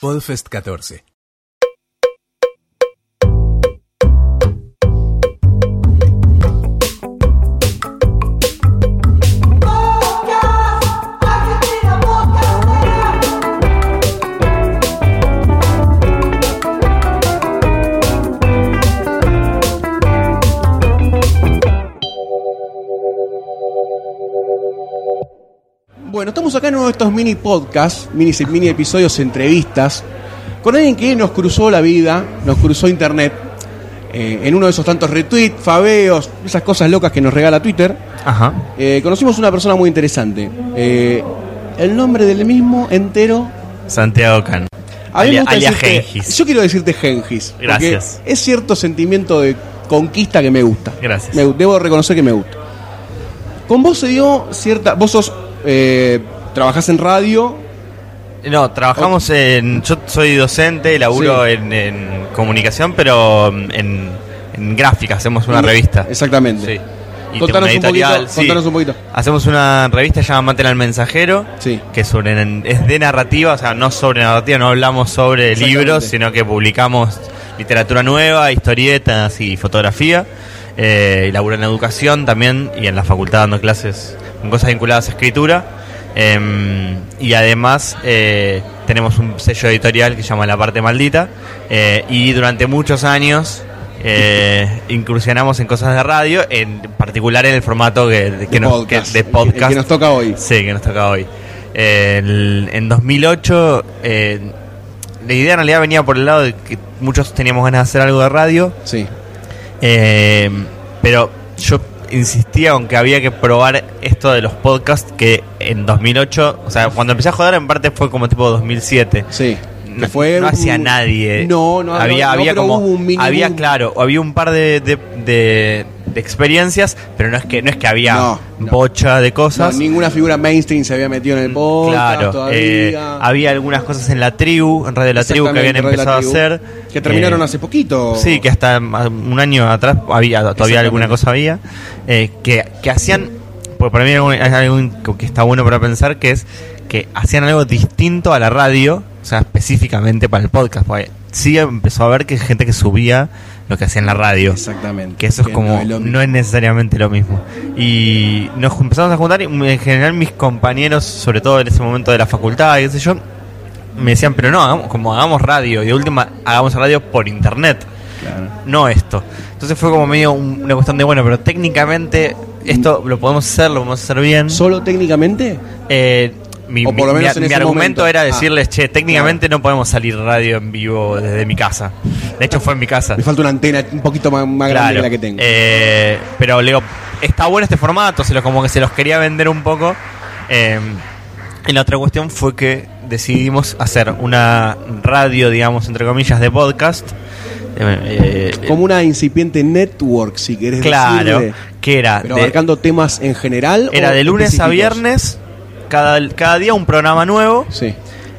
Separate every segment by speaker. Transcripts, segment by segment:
Speaker 1: Podfest 14.
Speaker 2: Estamos acá en uno de estos mini podcasts, mini, mini episodios, entrevistas, con alguien que nos cruzó la vida, nos cruzó internet, eh, en uno de esos tantos retweets, faveos, esas cosas locas que nos regala Twitter.
Speaker 3: Ajá.
Speaker 2: Eh, conocimos una persona muy interesante. Eh, el nombre del mismo entero.
Speaker 3: Santiago Can.
Speaker 2: A mí me gusta
Speaker 3: Gengis.
Speaker 2: Yo quiero decirte Gengis.
Speaker 3: Gracias.
Speaker 2: Es cierto sentimiento de conquista que me gusta.
Speaker 3: Gracias.
Speaker 2: Me- debo reconocer que me gusta. Con vos se dio cierta. Vos sos. Eh, trabajás en radio.
Speaker 3: No, trabajamos en. Yo soy docente, laburo
Speaker 2: Sí.
Speaker 3: en, en comunicación, pero en, en gráfica, hacemos una
Speaker 2: Mm,
Speaker 3: revista.
Speaker 2: Exactamente.
Speaker 3: Sí. Y
Speaker 2: Contanos un poquito, contanos un poquito.
Speaker 3: Hacemos una revista llamada Maten al Mensajero, que es, sobre, es de narrativa, o sea, no sobre narrativa, no hablamos sobre libros, sino que publicamos literatura nueva, historietas y fotografía. Eh, laburo en educación también y en la facultad dando clases con cosas vinculadas a escritura. Em, y además eh, tenemos un sello editorial que se llama La Parte Maldita. eh, y durante muchos años eh, incursionamos en cosas de radio, en particular en el formato que, nos-
Speaker 2: podcast.
Speaker 3: que- de podcast.
Speaker 2: el que nos toca hoy.
Speaker 3: Sí, que nos toca hoy. El- en 2008, eh, la idea en realidad venía por el lado de que muchos teníamos ganas de hacer algo de radio,
Speaker 2: Sí.
Speaker 3: pero yo insistía con que había que probar esto de los podcasts que en 2008, o sea, cuando empecé a joder en parte fue como tipo 2007.
Speaker 2: Sí.
Speaker 3: No,
Speaker 2: fue
Speaker 3: no
Speaker 2: un-
Speaker 3: hacía nadie.
Speaker 2: No, no,
Speaker 3: había,
Speaker 2: no,
Speaker 3: había como,
Speaker 2: hubo un mini
Speaker 3: había
Speaker 2: boom.
Speaker 3: claro, había un par de, de, de- de experiencias, pero no es que no es que había
Speaker 2: No, no.
Speaker 3: bocha de
Speaker 2: No,
Speaker 3: cosas.
Speaker 2: ninguna figura mainstream se había metido en el podcast
Speaker 3: Claro,
Speaker 2: todavía.
Speaker 3: eh, había algunas cosas en la tribu, en Radio La Tribu que habían empezado a hacer.
Speaker 2: Que terminaron
Speaker 3: eh,
Speaker 2: hace poquito.
Speaker 3: Sí, que hasta un año atrás había todavía alguna cosa había. eh, que, que hacían, porque para mí hay algo que está bueno para pensar, que es que hacían algo distinto a la radio, o sea, específicamente para el podcast. Porque sí empezó a ver que gente que subía lo que hacía en la radio.
Speaker 2: Exactamente.
Speaker 3: Que eso es como,
Speaker 2: no es
Speaker 3: no necesariamente lo mismo. Y nos empezamos a juntar y en general mis compañeros, sobre todo en ese momento de la facultad, y qué sé yo, me decían, pero no, hagamos, como hagamos radio, y de última, hagamos radio por internet,
Speaker 2: Claro.
Speaker 3: no esto. Entonces fue como medio un- una cuestión de, bueno, pero técnicamente esto lo podemos hacer, lo podemos hacer bien.
Speaker 2: ¿Solo técnicamente?
Speaker 3: Eh, mi,
Speaker 2: O por lo
Speaker 3: mi-
Speaker 2: menos
Speaker 3: mi-
Speaker 2: en
Speaker 3: mi
Speaker 2: ese
Speaker 3: argumento
Speaker 2: momento.
Speaker 3: era
Speaker 2: Ah,
Speaker 3: decirles, che, técnicamente no podemos salir radio en vivo desde mi casa. De hecho fue en mi casa.
Speaker 2: Me falta una antena un poquito más, más grande que la que tengo.
Speaker 3: Eh, pero le digo, está bueno este formato, se lo, como que se los quería vender un poco. Eh, y la otra cuestión fue que decidimos hacer una radio, digamos, entre comillas, de podcast. Eh, eh,
Speaker 2: Como una incipiente network, si querés
Speaker 3: claro,
Speaker 2: decirle.
Speaker 3: que era
Speaker 2: Pero
Speaker 3: de,
Speaker 2: abarcando temas en general.
Speaker 3: era
Speaker 2: o
Speaker 3: de lunes a viernes, cada, cada día un programa nuevo.
Speaker 2: Sí.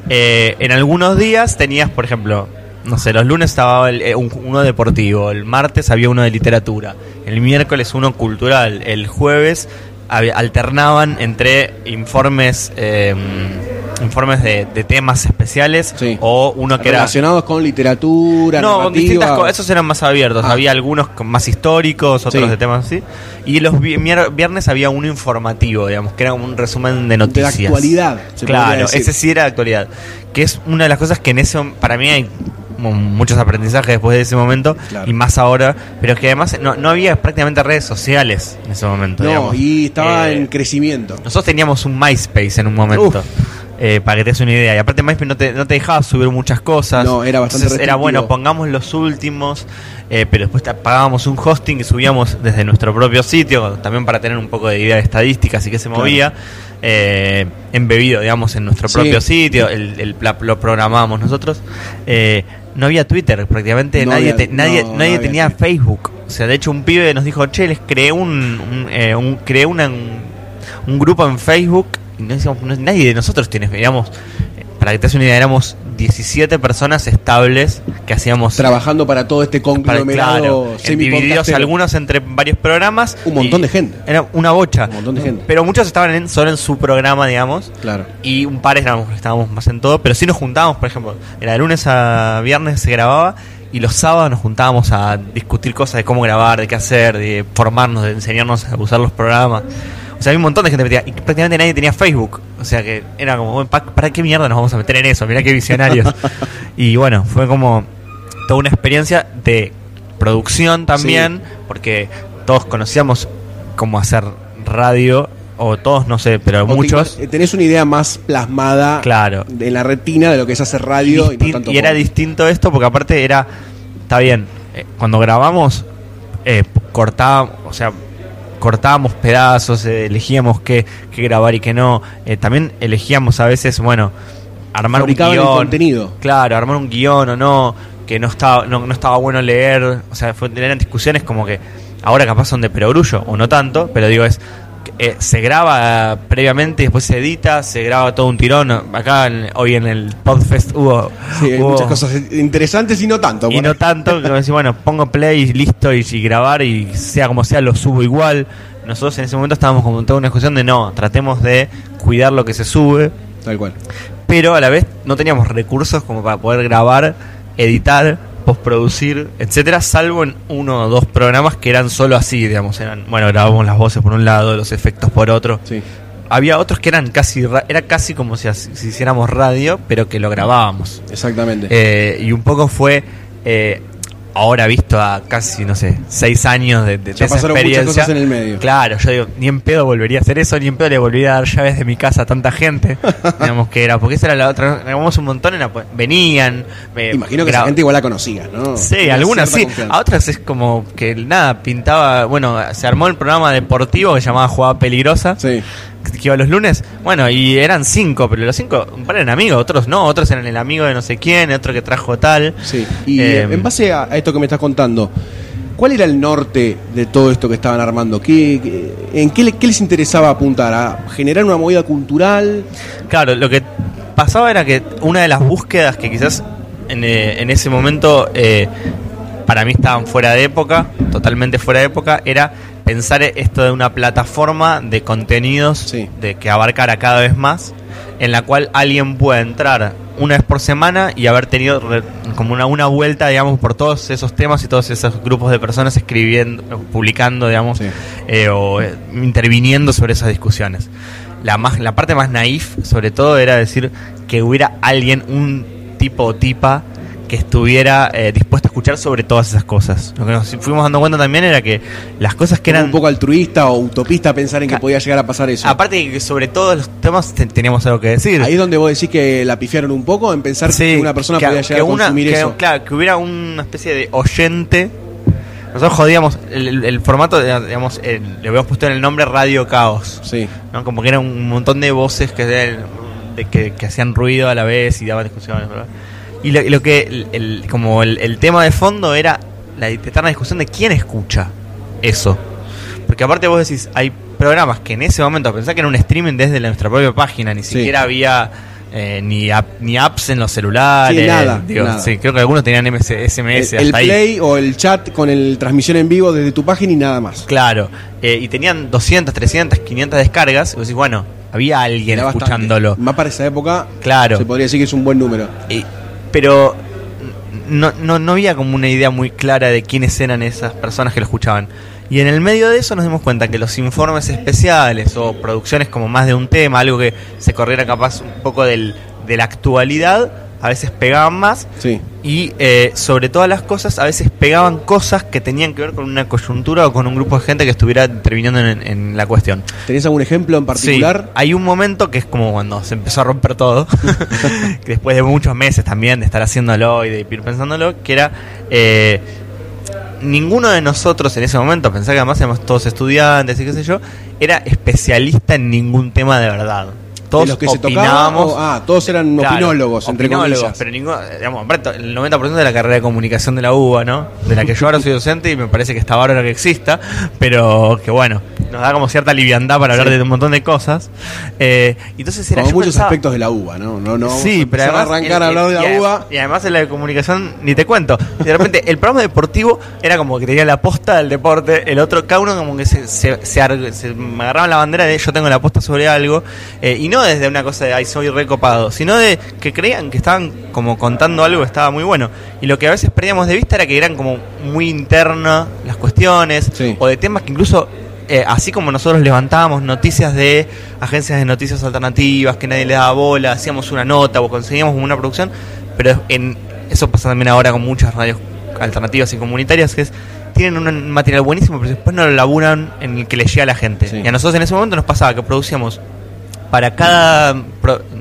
Speaker 3: Eh, en algunos días tenías, por ejemplo, no sé, los lunes estaba el- eh, un- uno deportivo, el martes había uno de literatura, el miércoles uno cultural, el jueves había- alternaban entre informes eh, informes de, de temas especiales
Speaker 2: Sí.
Speaker 3: o uno que era
Speaker 2: Relacionados con literatura,
Speaker 3: no, con distintas cosas. Esos eran más abiertos.
Speaker 2: Ah.
Speaker 3: Había algunos más históricos, otros
Speaker 2: Sí.
Speaker 3: de temas así. Y los viernes había uno informativo, digamos, que era como un resumen de
Speaker 2: De
Speaker 3: noticias.
Speaker 2: actualidad. se podría
Speaker 3: Claro,
Speaker 2: decir.
Speaker 3: ese sí era de actualidad. Que es una de las cosas que en ese para mí hay muchos aprendizajes después de ese momento
Speaker 2: Claro.
Speaker 3: y más ahora, pero que además no, no había prácticamente redes sociales en ese momento.
Speaker 2: No,
Speaker 3: digamos.
Speaker 2: y estaba
Speaker 3: Eh,
Speaker 2: en crecimiento.
Speaker 3: nosotros teníamos un MySpace en un momento.
Speaker 2: Uf.
Speaker 3: Eh, para que te des una idea. Y aparte MySpace no te, no te dejaba subir muchas cosas.
Speaker 2: No, era bastante
Speaker 3: Entonces era bueno, pongamos los últimos, eh, pero después te- pagábamos un hosting y subíamos desde nuestro propio sitio, también para tener un poco de idea de estadísticas y qué se
Speaker 2: Claro.
Speaker 3: movía. eh, embebido, digamos, en nuestro
Speaker 2: Sí.
Speaker 3: propio sitio, el, el- lo programábamos nosotros. Eh, no había Twitter, prácticamente
Speaker 2: No
Speaker 3: nadie,
Speaker 2: había-
Speaker 3: te- nadie,
Speaker 2: no,
Speaker 3: nadie tenía
Speaker 2: Twitter.
Speaker 3: Facebook. O sea, de hecho un pibe nos dijo, che, les creé un, un, eh, un- creé una, un, un grupo en Facebook no decíamos, no- nadie de nosotros tiene, digamos, para que te des una idea, éramos 17 personas estables que hacíamos
Speaker 2: Trabajando para todo este conglomerado
Speaker 3: claro, divididos algunos entre varios programas.
Speaker 2: Un montón de gente.
Speaker 3: Era una bocha.
Speaker 2: Un montón de gente.
Speaker 3: Pero muchos estaban en- solo en su programa, digamos.
Speaker 2: Claro.
Speaker 3: Y un par éramos, estábamos más en todo. Pero sí nos juntábamos, por ejemplo, era de lunes a viernes se grababa. Y los sábados nos juntábamos a discutir cosas de cómo grabar, de qué hacer, de formarnos, de enseñarnos a usar los programas. O sea, había un montón de gente metida. Y prácticamente nadie tenía Facebook. O sea que era como, bueno, ¿pa- ¿para qué mierda nos vamos a meter en eso? Mirá qué visionarios. y bueno, fue como toda una experiencia de producción también, porque todos conocíamos cómo hacer radio, o todos, no sé, pero
Speaker 2: O
Speaker 3: muchos.
Speaker 2: tenés una idea más plasmada
Speaker 3: Claro.
Speaker 2: en la retina de lo que es hacer radio y, no
Speaker 3: Distin-
Speaker 2: tanto
Speaker 3: y era distinto esto porque aparte era está bien eh, cuando grabamos eh, cortábamos o sea cortábamos pedazos eh, elegíamos qué, qué grabar y qué no. Eh, también elegíamos a veces bueno armar un
Speaker 2: Fabricaban
Speaker 3: guion.
Speaker 2: contenido.
Speaker 3: claro armar un guion o no que no estaba no, no estaba bueno leer. O sea fue, eran discusiones como que ahora capaz son de perogrullo o no tanto pero digo es eh, se graba previamente después se edita, se graba todo un tirón. Acá en- hoy en el Podfest hubo,
Speaker 2: Sí, hay
Speaker 3: hubo-
Speaker 2: muchas cosas interesantes y no tanto.
Speaker 3: y no
Speaker 2: ahí.
Speaker 3: tanto, que decir, bueno, pongo play y listo y, y grabar y sea como sea lo subo igual. Nosotros en ese momento estábamos como en toda una discusión de no, tratemos de cuidar lo que se sube,
Speaker 2: Tal cual.
Speaker 3: pero a la vez no teníamos recursos como para poder grabar, editar, postproducir, etcétera, salvo en uno o dos programas que eran solo así, digamos, eran, bueno, grabamos las voces por un lado, los efectos por otro.
Speaker 2: Sí.
Speaker 3: Había otros que eran casi, ra- era casi como si, si hiciéramos radio, pero que lo grabábamos.
Speaker 2: Exactamente.
Speaker 3: Eh, y un poco fue, eh, ahora visto a casi, no sé, seis años de, de-
Speaker 2: Ya
Speaker 3: de esa
Speaker 2: pasaron muchas
Speaker 3: experiencia.
Speaker 2: cosas en el medio.
Speaker 3: Claro, yo digo, ni en pedo volvería a hacer eso, ni en pedo le volvería a dar llaves de mi casa a tanta gente. digamos que era, porque esa era la otra, grabamos un montón, pues, venían. eh,
Speaker 2: Imagino que esa gente igual la conocía, ¿no?
Speaker 3: Sí,
Speaker 2: Tenía
Speaker 3: algunas sí.
Speaker 2: confianza.
Speaker 3: A otras es como que nada, pintaba. Bueno, se armó el programa deportivo que se llamaba Jugada Peligrosa,
Speaker 2: Sí.
Speaker 3: Que iba los lunes. Bueno, y eran cinco, pero los cinco, un par eran amigos, otros no, otros eran el amigo de no sé quién, otro que trajo tal.
Speaker 2: Sí. Y
Speaker 3: Eh,
Speaker 2: en base a, esto que me estás contando, ¿cuál era el norte de todo esto que estaban armando? ¿Qué, qué- ¿En qué les interesaba apuntar? ¿A generar una movida cultural?
Speaker 3: Claro, lo que pasaba era que una de las búsquedas que quizás en, eh, en ese momento eh, para mí estaban fuera de época, totalmente fuera de época, era pensar esto de una plataforma de contenidos
Speaker 2: Sí.
Speaker 3: de que abarcara cada vez más, en la cual alguien pueda entrar una vez por semana y haber tenido re- como una, una vuelta, digamos, por todos esos temas y todos esos grupos de personas escribiendo, publicando, digamos,
Speaker 2: Sí.
Speaker 3: eh, o eh, interviniendo sobre esas discusiones. La, más, la parte más naif, sobre todo, era decir que hubiera alguien, un tipo o tipa, que estuviera eh, dispuesto a escuchar sobre todas esas cosas. Lo que nos fuimos dando cuenta también era que las cosas que
Speaker 2: Era
Speaker 3: eran...
Speaker 2: un poco altruista o utopista pensar en que podía llegar a pasar eso.
Speaker 3: Aparte de que sobre todos los temas te- teníamos algo que decir.
Speaker 2: Ahí es donde vos decís que la pifiaron un poco en pensar
Speaker 3: Sí,
Speaker 2: que una persona
Speaker 3: que-
Speaker 2: podía llegar
Speaker 3: que
Speaker 2: a consumir
Speaker 3: que-
Speaker 2: eso.
Speaker 3: Claro, que hubiera una especie de oyente. Nosotros jodíamos el, el- el formato, digamos, el- le habíamos puesto en el nombre Radio Caos.
Speaker 2: Sí.
Speaker 3: ¿no? Como que era un montón de voces que, de- de que, que hacían ruido a la vez y daban discusiones. ¿verdad? Y lo, lo que, el, el- como el, el tema de fondo era la eterna discusión de quién escucha eso. Porque aparte vos decís, hay programas que en ese momento, pensá que era un streaming desde nuestra propia página, ni
Speaker 2: Sí.
Speaker 3: siquiera había eh, ni, app- ni apps en los celulares.
Speaker 2: Sí, nada,
Speaker 3: digo,
Speaker 2: nada.
Speaker 3: sí, creo que algunos tenían MS, SMS
Speaker 2: El, el
Speaker 3: hasta ahí.
Speaker 2: play o el chat con el transmisión en vivo desde tu página y nada más.
Speaker 3: Claro, eh, y tenían 200, 300, 500 descargas. Y vos decís, bueno, había alguien
Speaker 2: Era bastante.
Speaker 3: escuchándolo.
Speaker 2: Más para esa época,
Speaker 3: Claro.
Speaker 2: se podría decir que es un buen número.
Speaker 3: Y- pero no, no, no había como una idea muy clara de quiénes eran esas personas que lo escuchaban. Y en el medio de eso nos dimos cuenta que los informes especiales o producciones como más de un tema, algo que se corriera capaz un poco del, de la actualidad, a veces pegaban más.
Speaker 2: Sí.
Speaker 3: Y eh, sobre todas las cosas, a veces pegaban cosas que tenían que ver con una coyuntura o con un grupo de gente que estuviera interviniendo en, en la cuestión.
Speaker 2: ¿Tenés algún ejemplo en particular?
Speaker 3: Sí, hay un momento que es como cuando se empezó a romper todo, que después de muchos meses también de estar haciéndolo y de ir pensándolo, que era eh, ninguno de nosotros en ese momento, pensaba que además éramos todos estudiantes y qué sé yo, era especialista en ningún tema de verdad. Todos
Speaker 2: de los que se o- ah, todos eran
Speaker 3: Claro,
Speaker 2: opinólogos, entre
Speaker 3: opinólogos,
Speaker 2: comillas.
Speaker 3: Pero ninguno, digamos, el 90% de la carrera de comunicación de la UBA, ¿no? De la que yo ahora soy docente y me parece que está bárbaro que exista, pero que bueno, nos da como cierta liviandad para hablar
Speaker 2: Sí.
Speaker 3: de un montón de cosas. Eh, entonces era
Speaker 2: Como muchos
Speaker 3: pensaba-
Speaker 2: aspectos de la uva, ¿no? No, no vamos
Speaker 3: Sí, pero además.
Speaker 2: arrancar
Speaker 3: el-
Speaker 2: a hablar de
Speaker 3: y
Speaker 2: la
Speaker 3: adem-
Speaker 2: uva.
Speaker 3: Y además en la comunicación ni te cuento. Y de repente el programa deportivo era como que tenía la posta del deporte, el otro, cada uno como que se, se, se se- me agarraban la bandera de yo tengo la posta sobre algo. eh, y no desde una cosa de ay soy recopado, sino de que creían que estaban como contando algo que estaba muy bueno. Y lo que a veces perdíamos de vista era que eran como muy internas las cuestiones,
Speaker 2: Sí.
Speaker 3: o de temas que incluso eh, así como nosotros levantábamos noticias de agencias de noticias alternativas, que nadie le daba bola, hacíamos una nota o conseguíamos una producción, pero en eso pasa también ahora con muchas radios alternativas y comunitarias, que es tienen un material buenísimo, pero después no lo laburan en el que le llega a la gente.
Speaker 2: Sí.
Speaker 3: Y a nosotros en ese momento nos pasaba que producíamos para cada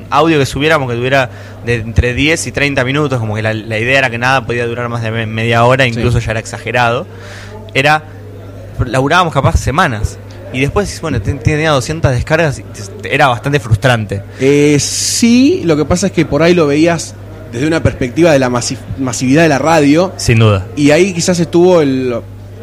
Speaker 3: audio que subiéramos, que tuviera de entre 10 y 30 minutos, como que la, la idea era que nada podía durar más de me- media hora, incluso ya era exagerado, era, laburábamos capaz semanas. Y después, bueno, ten- tenía 200 descargas y era bastante frustrante.
Speaker 2: Eh, sí, lo que pasa es que por ahí lo veías desde una perspectiva de la masi- masividad de la radio.
Speaker 3: Sin duda.
Speaker 2: Y ahí quizás estuvo el.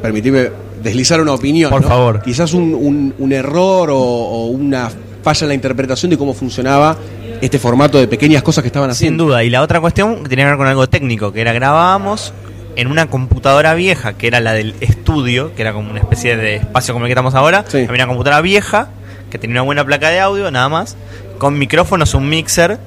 Speaker 2: Permitime deslizar una opinión.
Speaker 3: Por
Speaker 2: ¿no?
Speaker 3: favor.
Speaker 2: Quizás un, un- un error o, o una falla en la interpretación de cómo funcionaba este formato de pequeñas cosas que estaban
Speaker 3: Sin
Speaker 2: haciendo.
Speaker 3: duda. Y la otra cuestión que tenía que ver con algo técnico, que era grabábamos en una computadora vieja, que era la del estudio, que era como una especie de espacio como el que estamos ahora.
Speaker 2: Sí.
Speaker 3: Había una computadora vieja, que tenía una buena placa de audio, nada más, con micrófonos, un mixer,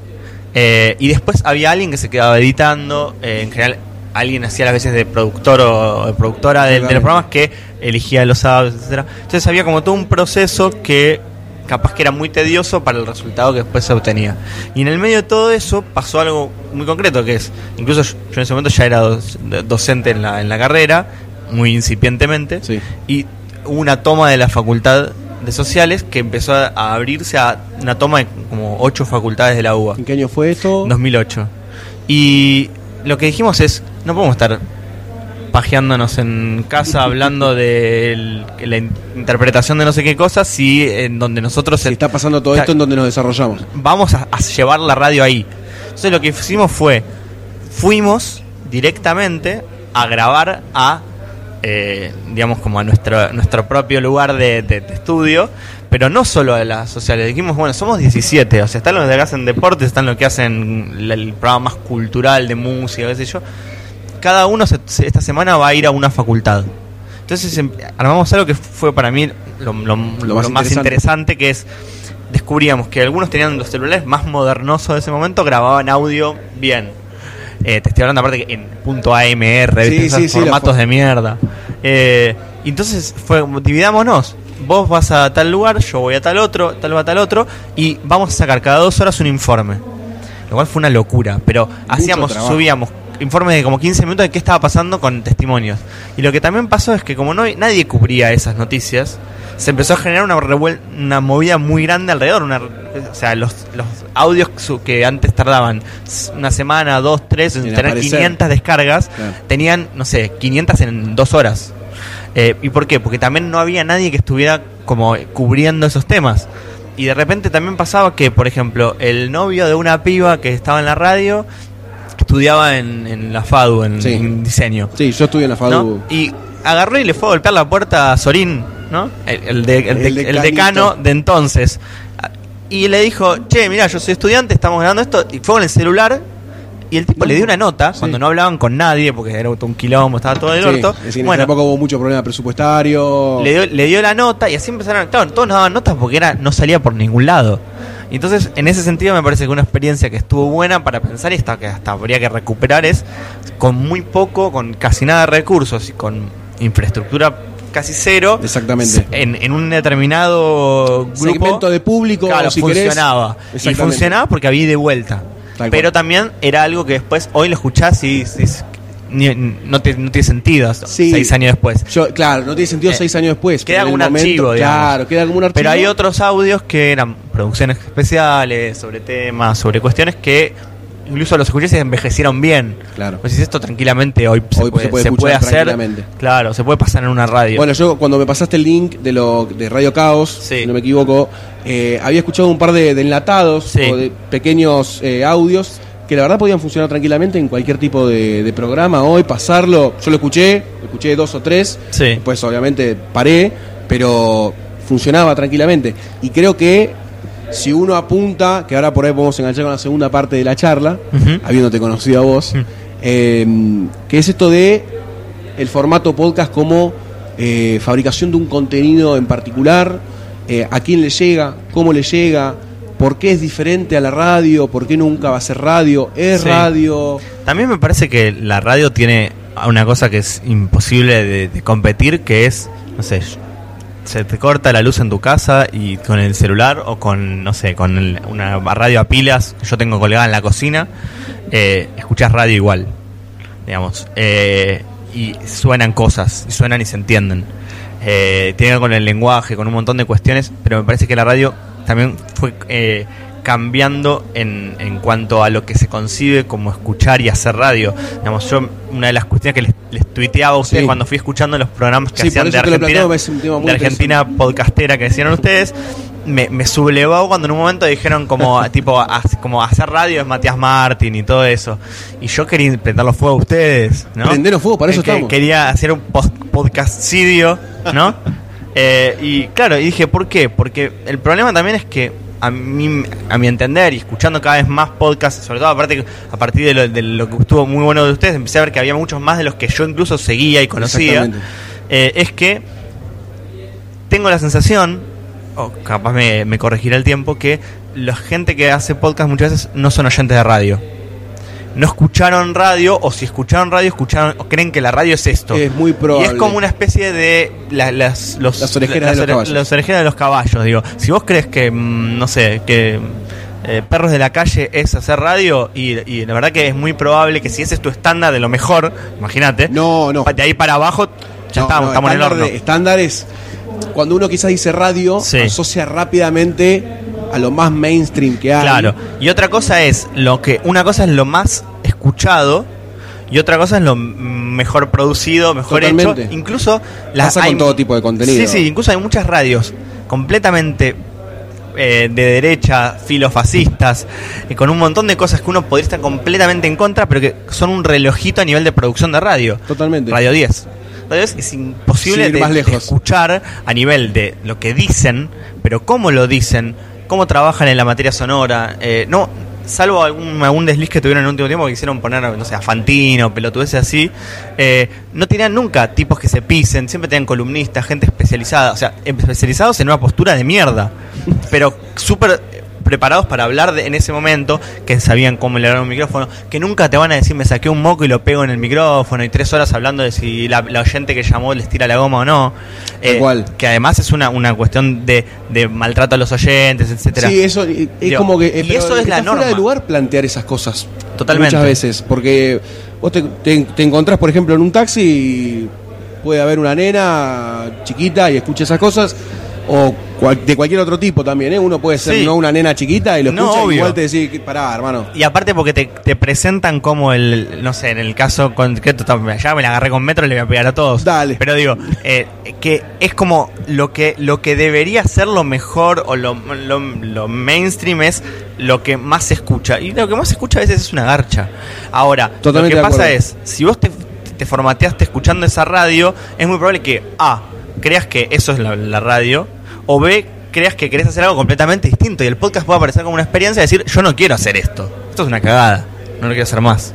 Speaker 3: eh, y después había alguien que se quedaba editando, eh, en general alguien hacía las veces de productor o de productora de, los programas que elegía los audios, etcétera Entonces había como todo un proceso que capaz que era muy tedioso para el resultado que después se obtenía. Y en el medio de todo eso pasó algo muy concreto, que es, incluso yo, en ese momento ya era docente en la, en la carrera, muy incipientemente,
Speaker 2: Sí.
Speaker 3: y hubo una toma de la facultad de sociales que empezó a, a abrirse a una toma de como ocho facultades de la UBA.
Speaker 2: ¿En qué año fue esto?
Speaker 3: 2008. Y lo que dijimos es, no podemos estar pajeándonos en casa hablando de la in- interpretación de no sé qué cosas si en donde nosotros
Speaker 2: Si está pasando todo esto en donde nos desarrollamos.
Speaker 3: vamos a, a llevar la radio ahí. Entonces lo que hicimos fue, fuimos directamente a grabar a, eh, digamos, como a nuestro, nuestro propio lugar de, de- de estudio, pero no solo a las sociales. Dijimos, bueno, somos 17, o sea, están los que hacen deportes, están los que hacen el programa más cultural de música, qué sé yo. Cada uno se- se- esta semana va a ir a una facultad. Entonces em- armamos algo que fue para mí lo, lo- lo
Speaker 2: más
Speaker 3: más,
Speaker 2: interesante.
Speaker 3: interesante, que es descubríamos que algunos tenían los celulares más modernosos de ese momento, grababan audio bien. Eh, te estoy hablando aparte que en punto AMR,
Speaker 2: Sí,
Speaker 3: ¿viste? Esos
Speaker 2: sí,
Speaker 3: formatos
Speaker 2: fo-
Speaker 3: de mierda. Eh, entonces fue, dividámonos. Vos vas a tal lugar, yo voy a tal otro, tal va a tal otro, y vamos a sacar cada dos horas un informe. Lo cual fue una locura, pero hacíamos,
Speaker 2: trabajo.
Speaker 3: subíamos informes de como 15 minutos de qué estaba pasando con testimonios. Y lo que también pasó es que como no nadie cubría esas noticias, se empezó a generar una, revuel- una movida muy grande alrededor. Una, o sea, los, los audios que antes tardaban una semana, dos, tres, en
Speaker 2: En
Speaker 3: tener
Speaker 2: aparecer.
Speaker 3: 500 descargas,
Speaker 2: Claro.
Speaker 3: tenían, no sé, 500 en dos horas. Eh, ¿Y por qué? Porque también no había nadie que estuviera como cubriendo esos temas. Y de repente también pasaba que, por ejemplo, el novio de una piba que estaba en la radio estudiaba en, en la FADU, en,
Speaker 2: Sí.
Speaker 3: en diseño.
Speaker 2: Sí, yo estuve en la FADU.
Speaker 3: ¿no? Y agarró y le fue a golpear la puerta a Sorín, ¿no? El, el de- el de-
Speaker 2: El
Speaker 3: el
Speaker 2: decanito.
Speaker 3: decano de entonces. Y le dijo, che, mira, yo soy estudiante, estamos grabando esto. Y fue con el celular. Y el tipo
Speaker 2: No.
Speaker 3: le dio una nota
Speaker 2: Sí.
Speaker 3: cuando no hablaban con nadie, porque era un quilombo, estaba todo del
Speaker 2: Sí,
Speaker 3: orto.
Speaker 2: es decir, en
Speaker 3: bueno,
Speaker 2: esa época hubo mucho problema presupuestario.
Speaker 3: le dio, le dio la nota y así empezaron. Claro, todos nos daban notas porque era no salía por ningún lado. Y entonces, en ese sentido, me parece que una experiencia que estuvo buena para pensar y hasta que hasta habría que recuperar es con muy poco, con casi nada de recursos y con infraestructura casi cero.
Speaker 2: Exactamente.
Speaker 3: En, en un determinado grupo.
Speaker 2: Segmento de público,
Speaker 3: Claro,
Speaker 2: si querés.
Speaker 3: funcionaba. Y
Speaker 2: Exactamente.
Speaker 3: funcionaba porque había y vuelta.
Speaker 2: Tal
Speaker 3: Pero
Speaker 2: cual.
Speaker 3: también era algo que después, hoy lo escuchás y, y- ni- no, te- no tiene sentido
Speaker 2: Sí.
Speaker 3: seis años después.
Speaker 2: Yo, claro, no tiene sentido
Speaker 3: Eh,
Speaker 2: seis años después.
Speaker 3: queda como un
Speaker 2: momento-
Speaker 3: archivo, digamos.
Speaker 2: Claro, queda como un archivo.
Speaker 3: Pero hay otros audios que eran producciones especiales sobre temas, sobre cuestiones que incluso los escuché se envejecieron bien.
Speaker 2: Claro.
Speaker 3: Pues si esto tranquilamente hoy, se,
Speaker 2: Hoy
Speaker 3: puede,
Speaker 2: se puede
Speaker 3: se puede hacer. Claro, se puede pasar en una radio.
Speaker 2: Bueno, yo cuando me pasaste el link de lo de Radio Caos,
Speaker 3: Sí.
Speaker 2: si no me equivoco, eh, había escuchado un par de, de enlatados
Speaker 3: Sí.
Speaker 2: o de pequeños eh, audios que la verdad podían funcionar tranquilamente en cualquier tipo de, de programa hoy, pasarlo. Yo lo escuché, lo escuché dos o tres,
Speaker 3: Sí.
Speaker 2: pues obviamente paré, pero funcionaba tranquilamente. Y creo que si uno apunta, que ahora por ahí podemos enganchar con la segunda parte de la charla, habiéndote conocido a vos, eh, que es esto de el formato podcast como eh, fabricación de un contenido en particular, eh, a quién le llega, cómo le llega, por qué es diferente a la radio, por qué nunca va a ser radio, es
Speaker 3: Sí.
Speaker 2: radio.
Speaker 3: También me parece que la radio tiene una cosa que es imposible de, de competir, que es, no sé, se te corta la luz en tu casa y con el celular o con, no sé, con el- una radio a pilas que yo tengo colgada en la cocina, eh, escuchas radio igual, digamos. Eh, y suenan cosas, y suenan y se entienden. Eh, tiene que ver con el lenguaje, con un montón de cuestiones, pero me parece que la radio también fue eh, cambiando en, en cuanto a lo que se concibe como escuchar y hacer radio. Digamos, yo una de las cuestiones que les, les tuiteaba a ustedes
Speaker 2: Sí.
Speaker 3: cuando fui escuchando los programas que
Speaker 2: Sí,
Speaker 3: hacían de Argentina,
Speaker 2: planteo,
Speaker 3: de Argentina podcastera que decían ustedes, me, me sublevó cuando en un momento dijeron como tipo a- como hacer radio es Matías Martín y todo eso. Y yo quería prenderlo fuego a ustedes, ¿no?
Speaker 2: Prenderos fuego, para eso
Speaker 3: que-
Speaker 2: estamos.
Speaker 3: Quería hacer un post- ¿no? Eh, y claro, y dije, ¿por qué? Porque el problema también es que a mí, a mi entender, y escuchando cada vez más podcasts, sobre todo aparte a partir de lo, de lo que estuvo muy bueno de ustedes, empecé a ver que había muchos más de los que yo incluso seguía y conocía. Eh, es que tengo la sensación, o capaz me, me corregirá el tiempo, que la gente que hace podcast muchas veces no son oyentes de radio. No escucharon radio, o si escucharon radio, escucharon, o creen que la radio es esto.
Speaker 2: Es muy probable.
Speaker 3: Y es como una especie de la- las, los,
Speaker 2: Las orejeras de los caballos.
Speaker 3: las orejeras de los caballos, digo. Si vos crees que, mm, no sé, que eh, Perros de la Calle es hacer radio, y, y la verdad que es muy probable que si ese es tu estándar de lo mejor, imagínate,
Speaker 2: No, no.
Speaker 3: de ahí para abajo ya
Speaker 2: No,
Speaker 3: estamos,
Speaker 2: no,
Speaker 3: estamos en el
Speaker 2: estándar
Speaker 3: horno.
Speaker 2: de- estándares, cuando uno quizás dice radio,
Speaker 3: Sí.
Speaker 2: asocia rápidamente a lo más mainstream que hay.
Speaker 3: Claro. Y otra cosa es lo que una cosa es lo más escuchado y otra cosa es lo mejor producido, mejor
Speaker 2: Totalmente.
Speaker 3: hecho. Incluso las
Speaker 2: Pasa con todo tipo de contenido.
Speaker 3: Sí, sí, incluso hay muchas radios completamente eh, de derecha, filofascistas, y con un montón de cosas que uno podría estar completamente en contra, pero que son un relojito a nivel de producción de radio.
Speaker 2: Totalmente.
Speaker 3: Radio 10. Radio 10 es imposible de,
Speaker 2: más
Speaker 3: de escuchar a nivel de lo que dicen, pero cómo lo dicen, cómo trabajan en la materia sonora. eh, no, salvo algún, algún desliz que tuvieron en el último tiempo que quisieron poner, no sé, a Fantino, pelotudeces así, eh, no tenían nunca tipos que se pisen, siempre tenían columnistas, gente especializada, o sea, especializados en una postura de mierda, pero súper preparados para hablar de- en ese momento, que sabían cómo le un micrófono, que nunca te van a decir me saqué un moco y lo pego en el micrófono y tres horas hablando de si la, la oyente que llamó les tira la goma o no. Eh,
Speaker 2: Tal cual.
Speaker 3: Que además es una, una cuestión de, de maltrato a los oyentes, etcétera.
Speaker 2: Sí, eso eh, es
Speaker 3: Digo,
Speaker 2: como que. eh,
Speaker 3: y
Speaker 2: pero
Speaker 3: eso es la
Speaker 2: está
Speaker 3: norma.
Speaker 2: fuera de lugar plantear esas cosas.
Speaker 3: Totalmente.
Speaker 2: Muchas veces. Porque vos te, te- te encontrás, por ejemplo, en un taxi y puede haber una nena chiquita y escucha esas cosas. O cual- de cualquier otro tipo también, ¿eh? Uno puede ser
Speaker 3: Sí.
Speaker 2: no una nena chiquita y lo
Speaker 3: No,
Speaker 2: escucha y
Speaker 3: obvio.
Speaker 2: igual te decís, pará, hermano.
Speaker 3: Y aparte porque te, te presentan como el, no sé, en el caso concreto, ya me la agarré con metro y le voy a pegar a todos.
Speaker 2: Dale.
Speaker 3: Pero digo, eh, que es como lo que, lo que debería ser lo mejor o lo, lo, lo mainstream es lo que más se escucha. Y lo que más se escucha a veces es una garcha. Ahora,
Speaker 2: Totalmente
Speaker 3: lo que pasa es, si vos te, te formateaste escuchando esa radio, es muy probable que A, creas que eso es la, la radio, o B, creas que querés hacer algo completamente distinto y el podcast puede aparecer como una experiencia de decir, yo no quiero hacer esto, esto es una cagada, no lo quiero hacer más.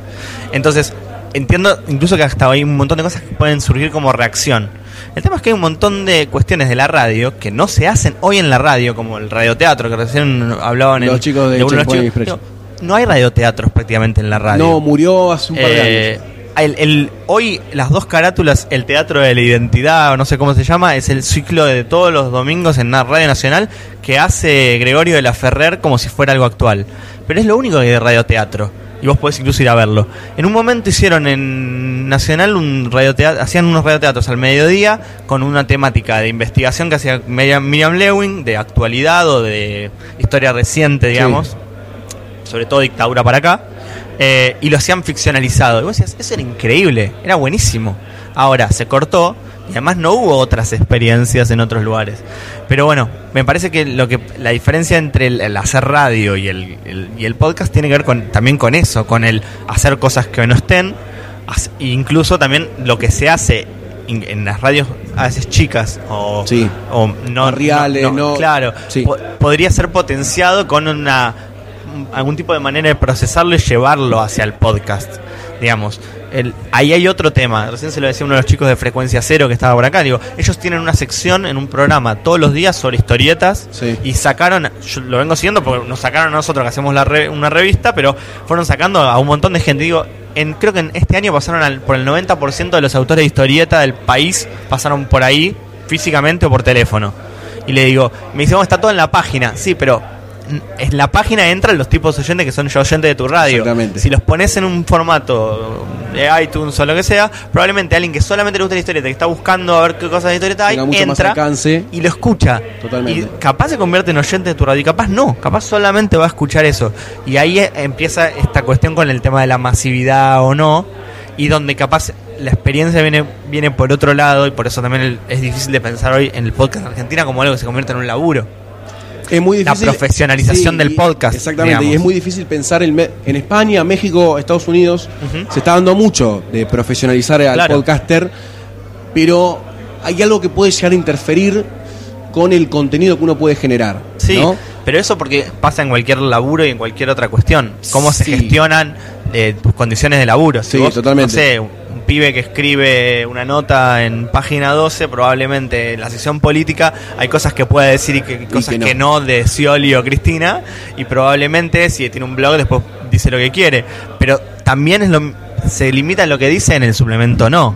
Speaker 3: Entonces, entiendo incluso que hasta hay un montón de cosas que pueden surgir como reacción. El tema es que hay un montón de cuestiones de la radio que no se hacen hoy en la radio, como el radioteatro, que recién hablaban en
Speaker 2: Los chicos de
Speaker 3: uno los chicos. Digo, No hay radioteatros prácticamente en la radio.
Speaker 2: No, murió hace un par de
Speaker 3: Eh,
Speaker 2: años.
Speaker 3: El- el- hoy las dos carátulas, el Teatro de la Identidad, o no sé cómo se llama, es el ciclo de todos los domingos en la Radio Nacional que hace Gregorio de la Ferrer como si fuera algo actual. Pero es lo único que hay de radioteatro. Y vos podés incluso ir a verlo. En un momento hicieron en Nacional un radioteatro, hacían unos radioteatros al mediodía con una temática de investigación que hacía Miriam Miriam Lewin, de actualidad o de historia reciente, digamos. sobre todo dictadura para acá, eh, y lo hacían ficcionalizado. Y vos decías, eso era increíble, era buenísimo. Ahora se cortó y además no hubo otras experiencias en otros lugares. Pero bueno, me parece que lo que la diferencia entre el, hacer radio y el, y el podcast tiene que ver con, también con eso, con el hacer cosas que no estén, incluso también lo que se hace en las radios a veces chicas o, o no,
Speaker 2: reales, no,
Speaker 3: claro, podría ser potenciado con una algún tipo de manera de procesarlo y llevarlo hacia el podcast, digamos ahí hay otro tema. Recién se lo decía uno de los chicos de Frecuencia Cero que estaba por acá. Digo, ellos tienen una sección en un programa todos los días sobre historietas y sacaron, yo lo vengo siguiendo porque nos sacaron a nosotros que hacemos la una revista, pero fueron sacando a un montón de gente. Digo, en, creo que en este año pasaron por el 90% de los autores de historieta del país, pasaron por ahí físicamente o por teléfono. Y le digo, me dice, está todo en la página. Sí, pero en la página entran los tipos oyentes que son yo oyentes de tu radio. Si los pones en un formato de iTunes o lo que sea, probablemente alguien que solamente le gusta la historieta, que está buscando a ver qué cosas de historieta hay, entra y lo escucha. Y capaz se convierte en oyente de tu radio, y capaz no, capaz solamente va a escuchar eso. Y ahí e, empieza esta cuestión con el tema de la masividad o no, y donde capaz la experiencia viene, viene por otro lado, y por eso también es difícil de pensar hoy en el podcast Argentina como algo que se convierte en un laburo
Speaker 2: es muy difícil.
Speaker 3: La profesionalización del podcast.
Speaker 2: Exactamente, y es muy difícil pensar en, en España, México, Estados Unidos. Se está dando mucho de profesionalizar al podcaster, pero hay algo que puede llegar a interferir con el contenido que uno puede generar.
Speaker 3: Sí, pero eso porque pasa en cualquier laburo y en cualquier otra cuestión. Cómo se gestionan eh, tus condiciones de laburo.
Speaker 2: sí, totalmente
Speaker 3: pibe que escribe una nota en página 12, probablemente en la sección política hay cosas que puede decir y, que, cosas que no. de Scioli o Cristina, y probablemente si tiene un blog después dice lo que quiere. Pero también es lo, se limita a lo que dice en el suplemento no.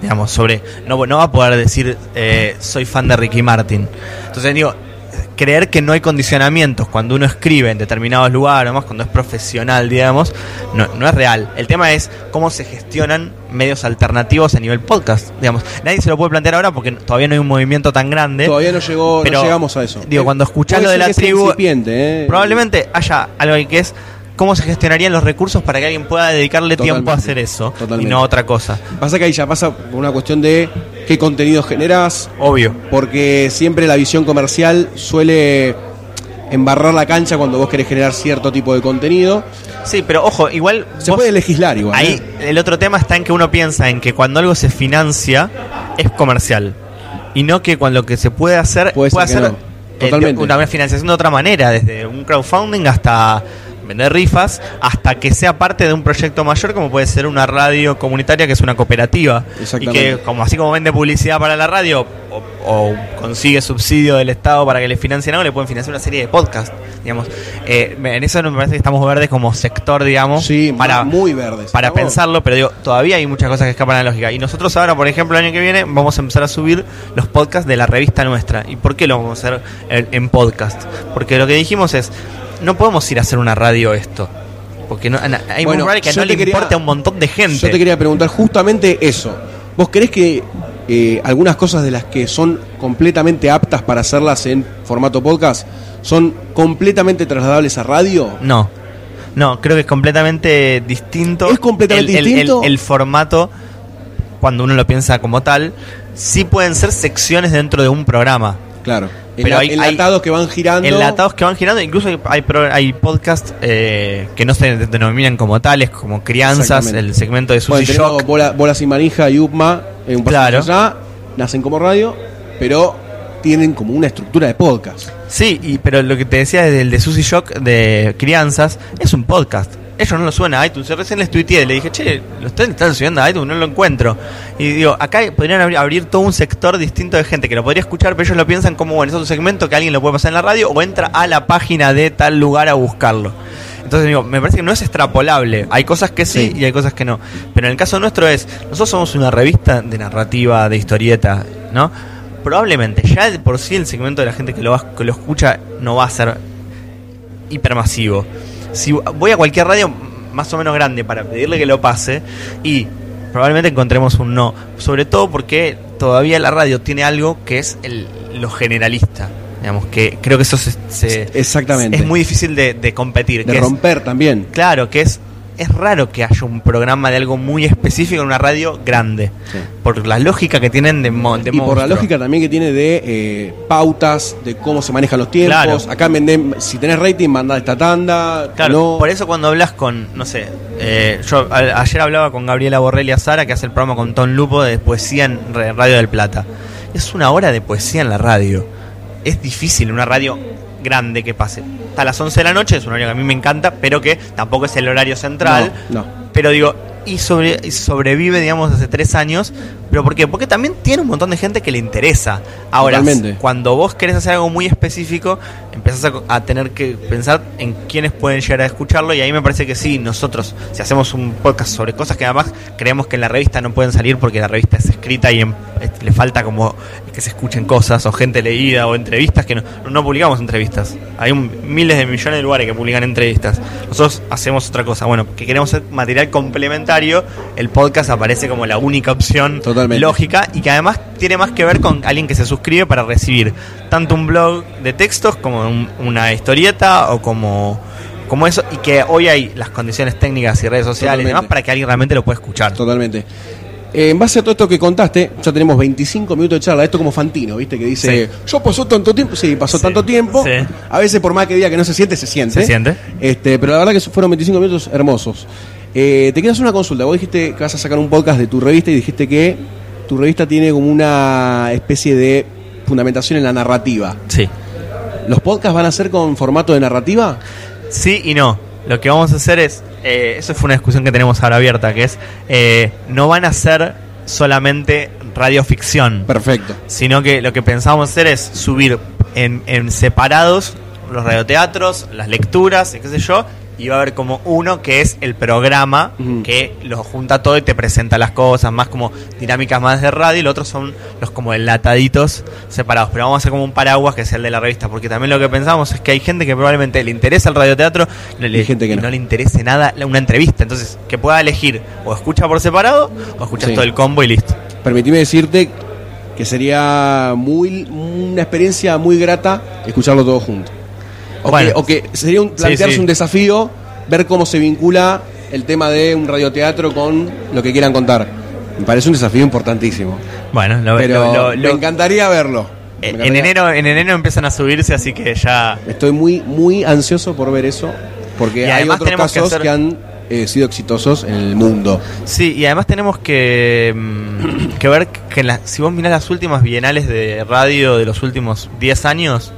Speaker 3: Digamos, sobre. No, no va a poder decir eh, soy fan de Ricky Martin. Entonces digo, creer que no hay condicionamientos cuando uno escribe en determinados lugares, más cuando es profesional, digamos, no, no es real. El tema es cómo se gestionan medios alternativos a nivel podcast, digamos. Nadie se lo puede plantear ahora porque todavía no hay un movimiento tan grande.
Speaker 2: Todavía no llegó, no llegamos a eso.
Speaker 3: Digo, cuando escuchas lo de la tribu, ¿eh? probablemente haya algo que es cómo se gestionarían los recursos para que alguien pueda dedicarle tiempo a hacer eso y no a otra cosa.
Speaker 2: Pasa que ahí ya pasa por una cuestión de qué contenido generas.
Speaker 3: Obvio.
Speaker 2: Porque siempre la visión comercial suele embarrar la cancha cuando vos querés generar cierto tipo de contenido.
Speaker 3: Sí, pero ojo, igual...
Speaker 2: Se puede legislar igual.
Speaker 3: Ahí ¿eh? el otro tema está en que uno piensa en que cuando algo se financia es comercial. Y no que cuando lo que se puede hacer puede, ser una financiación de otra manera, desde un crowdfunding hasta vender rifas hasta que sea parte de un proyecto mayor como puede ser una radio comunitaria que es una cooperativa. Y que como así como vende publicidad para la radio o, consigue subsidio del Estado para que le financien algo le pueden financiar una serie de podcasts digamos. Eh, en eso me parece que estamos verdes como sector digamos
Speaker 2: sí, para muy verdes
Speaker 3: para pensarlo pero digo todavía hay muchas cosas que escapan a la lógica. Y nosotros ahora por ejemplo el año que viene vamos a empezar a subir los podcasts de la revista nuestra. Y por qué lo vamos a hacer en podcast porque lo que dijimos es no podemos ir a hacer una radio esto. Porque no, hay bueno, que no le importa a un montón de gente.
Speaker 2: Yo te quería preguntar justamente eso. ¿Vos crees que eh, algunas cosas de las que son completamente aptas para hacerlas en formato podcast son completamente trasladables a radio?
Speaker 3: No. No, creo que es completamente distinto.
Speaker 2: Es completamente distinto.
Speaker 3: el formato, cuando uno lo piensa como tal, sí pueden ser secciones dentro de un programa.
Speaker 2: Claro. Pero hay, enlatados que van girando.
Speaker 3: Enlatados que van girando. Incluso hay, hay podcasts eh, que no se denominan como tales, como Crianzas, el segmento de Sushi
Speaker 2: Shock. Bola, Bolas y Manija y Upma, un
Speaker 3: claro.
Speaker 2: nacen como radio, pero tienen como una estructura de podcast.
Speaker 3: Sí, y, pero lo que te decía del de Sushi Shock de Crianzas es un podcast ellos no lo suben a iTunes. Recién les tuiteé, le dije, che, lo están, están subiendo a iTunes, no lo encuentro. Y digo, acá podrían abrir, todo un sector distinto de gente que lo podría escuchar, pero ellos lo piensan como, bueno, es otro segmento que alguien lo puede pasar en la radio o entra a la página de tal lugar a buscarlo. Entonces digo, me parece que no es extrapolable. Hay cosas que sí, y hay cosas que no. Pero en el caso nuestro es, nosotros somos una revista de narrativa, de historieta, ¿no? Probablemente ya por sí el segmento de la gente que lo, que lo escucha no va a ser hipermasivo si voy a cualquier radio más o menos grande para pedirle que lo pase y probablemente encontremos un no. Sobre todo porque todavía la radio tiene algo que es el, lo generalista. Digamos que creo que eso se, se-
Speaker 2: Exactamente.
Speaker 3: es muy difícil de, de competir.
Speaker 2: De
Speaker 3: que es-
Speaker 2: romper también.
Speaker 3: claro, que es, es raro que haya un programa de algo muy específico en una radio grande.
Speaker 2: Sí.
Speaker 3: Por la lógica que tienen de, mo- de
Speaker 2: Y por la lógica también que tiene de eh, pautas, de cómo se manejan los tiempos.
Speaker 3: Claro.
Speaker 2: Acá vendé, si tenés rating, manda esta tanda.
Speaker 3: Claro,
Speaker 2: no.
Speaker 3: por eso cuando hablas con, no sé, eh, yo a- ayer hablaba con Gabriela Borrelia Sara, que hace el programa con Ton Lupo de poesía en Radio del Plata. Es una hora de poesía en la radio. Es difícil una radio grande que pase. Hasta las 11 de la noche, es un horario que a mí me encanta, pero que tampoco es el horario central.
Speaker 2: No, no.
Speaker 3: Pero digo, y, sobre, y sobrevive, digamos, hace tres años. ¿Pero por qué? Porque también tiene un montón de gente que le interesa. Ahora,
Speaker 2: Totalmente.
Speaker 3: cuando vos querés hacer algo muy específico, empezás a, a tener que pensar en quiénes pueden llegar a escucharlo. Y ahí me parece que sí, nosotros, si hacemos un podcast sobre cosas que además creemos que en la revista no pueden salir porque la revista es escrita y en- es- le falta como que se escuchen cosas o gente leída o entrevistas que no, no publicamos entrevistas. Hay un- miles de millones de lugares que publican entrevistas. Nosotros hacemos otra cosa. Bueno, que queremos hacer material complementario, el podcast aparece como la única opción
Speaker 2: Totalmente.
Speaker 3: Lógica y que además tiene más que ver con alguien que se suscribe para recibir tanto un blog de textos como un- una historieta o como como eso y que hoy hay las condiciones técnicas y redes sociales y demás para que alguien realmente lo pueda escuchar.
Speaker 2: Totalmente. Eh, en base a todo esto que contaste, ya tenemos 25 minutos de charla. Esto como Fantino, ¿viste? Que dice,
Speaker 3: Sí.
Speaker 2: yo pasó tanto tiempo. Sí, pasó
Speaker 3: Sí,
Speaker 2: tanto tiempo.
Speaker 3: sí.
Speaker 2: A veces, por más que diga que no se siente, se siente.
Speaker 3: ¿Se siente?
Speaker 2: Este, pero la verdad que fueron 25 minutos hermosos. Eh, te quiero hacer una consulta. Vos dijiste que vas a sacar un podcast de tu revista y dijiste que tu revista tiene como una especie de fundamentación en la narrativa.
Speaker 3: Sí.
Speaker 2: ¿Los podcasts van a ser con formato de narrativa?
Speaker 3: Sí y no. Lo que vamos a hacer es, eh, eso fue una discusión que tenemos ahora abierta, que es, eh, no van a ser solamente radioficción,
Speaker 2: Perfecto.
Speaker 3: sino que lo que pensamos hacer es subir en, en separados los radioteatros, las lecturas, y qué sé yo, y va a haber como uno que es el programa que lo junta todo y te presenta las cosas, más como dinámicas más de radio, y los otros son los como enlataditos separados. Pero vamos a hacer como un paraguas que es el de la revista, porque también lo que pensamos es que hay gente que probablemente le interesa el radioteatro no le,
Speaker 2: Y gente que
Speaker 3: y
Speaker 2: no.
Speaker 3: no le interese nada una entrevista. Entonces, que pueda elegir o escucha por separado o escuchas
Speaker 2: Sí.
Speaker 3: todo el combo y listo.
Speaker 2: Permitime decirte que sería muy una experiencia muy grata escucharlo todo junto. O,
Speaker 3: Bueno.
Speaker 2: que, o que sería un, plantearse
Speaker 3: sí.
Speaker 2: un desafío ver cómo se vincula el tema de un radioteatro con lo que quieran contar. Me parece un desafío importantísimo.
Speaker 3: Bueno, lo,
Speaker 2: Pero
Speaker 3: lo- lo-
Speaker 2: me encantaría verlo. Me
Speaker 3: En, en enero, en enero empiezan a subirse, así que ya.
Speaker 2: Estoy muy, muy ansioso por ver eso, porque
Speaker 3: Y
Speaker 2: hay otros
Speaker 3: que
Speaker 2: casos que, han eh, sido exitosos en el mundo.
Speaker 3: Sí, y además tenemos que, mm, que ver que la- si vos mirás las últimas bienales de radio de los últimos 10 años,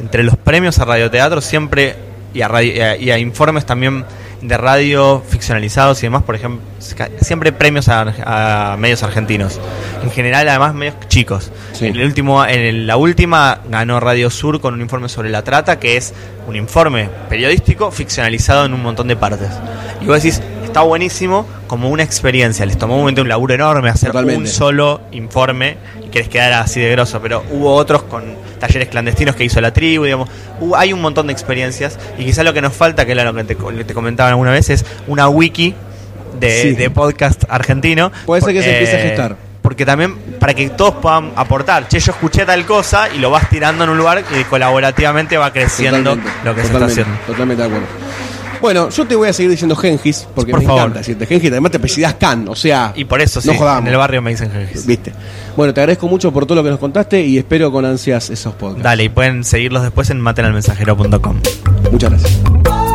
Speaker 3: entre los premios a radioteatro siempre, y a, radio- y a, y a informes también de radio ficcionalizados y demás, por ejemplo, siempre premios a, a medios argentinos. En general, además, medios chicos.
Speaker 2: Sí.
Speaker 3: En, el último, en la última ganó Radio Sur con un informe sobre la trata, que es un informe periodístico ficcionalizado en un montón de partes. Y vos decís, está buenísimo como una experiencia. Les tomó un momento un laburo enorme hacer
Speaker 2: Totalmente.
Speaker 3: un solo informe y que les quedara así de grosso. Pero hubo otros con talleres clandestinos que hizo la tribu, digamos. Hubo- hay un montón de experiencias y quizá lo que nos falta, que era lo que te, te comentaba alguna vez, es una wiki de,
Speaker 2: Sí.
Speaker 3: de podcast argentino.
Speaker 2: Puede ser que se empiece a gestar.
Speaker 3: Porque también, para que todos puedan aportar, che, yo escuché tal cosa y lo vas tirando en un lugar y colaborativamente va creciendo
Speaker 2: Totalmente,
Speaker 3: lo que se está haciendo.
Speaker 2: Totalmente de acuerdo. Bueno, yo te voy a seguir diciendo Gengis, porque
Speaker 3: Por
Speaker 2: me
Speaker 3: favor.
Speaker 2: encanta decirte Gengis, además te apellidas Khan, o sea,
Speaker 3: Y por eso, sí,
Speaker 2: no jodamos.
Speaker 3: en el barrio me dicen Gengis.
Speaker 2: ¿Viste? Bueno, te agradezco mucho por todo lo que nos contaste y espero con ansias esos podcasts.
Speaker 3: Dale, y pueden seguirlos después en matenalmensajero.com.
Speaker 2: Muchas gracias.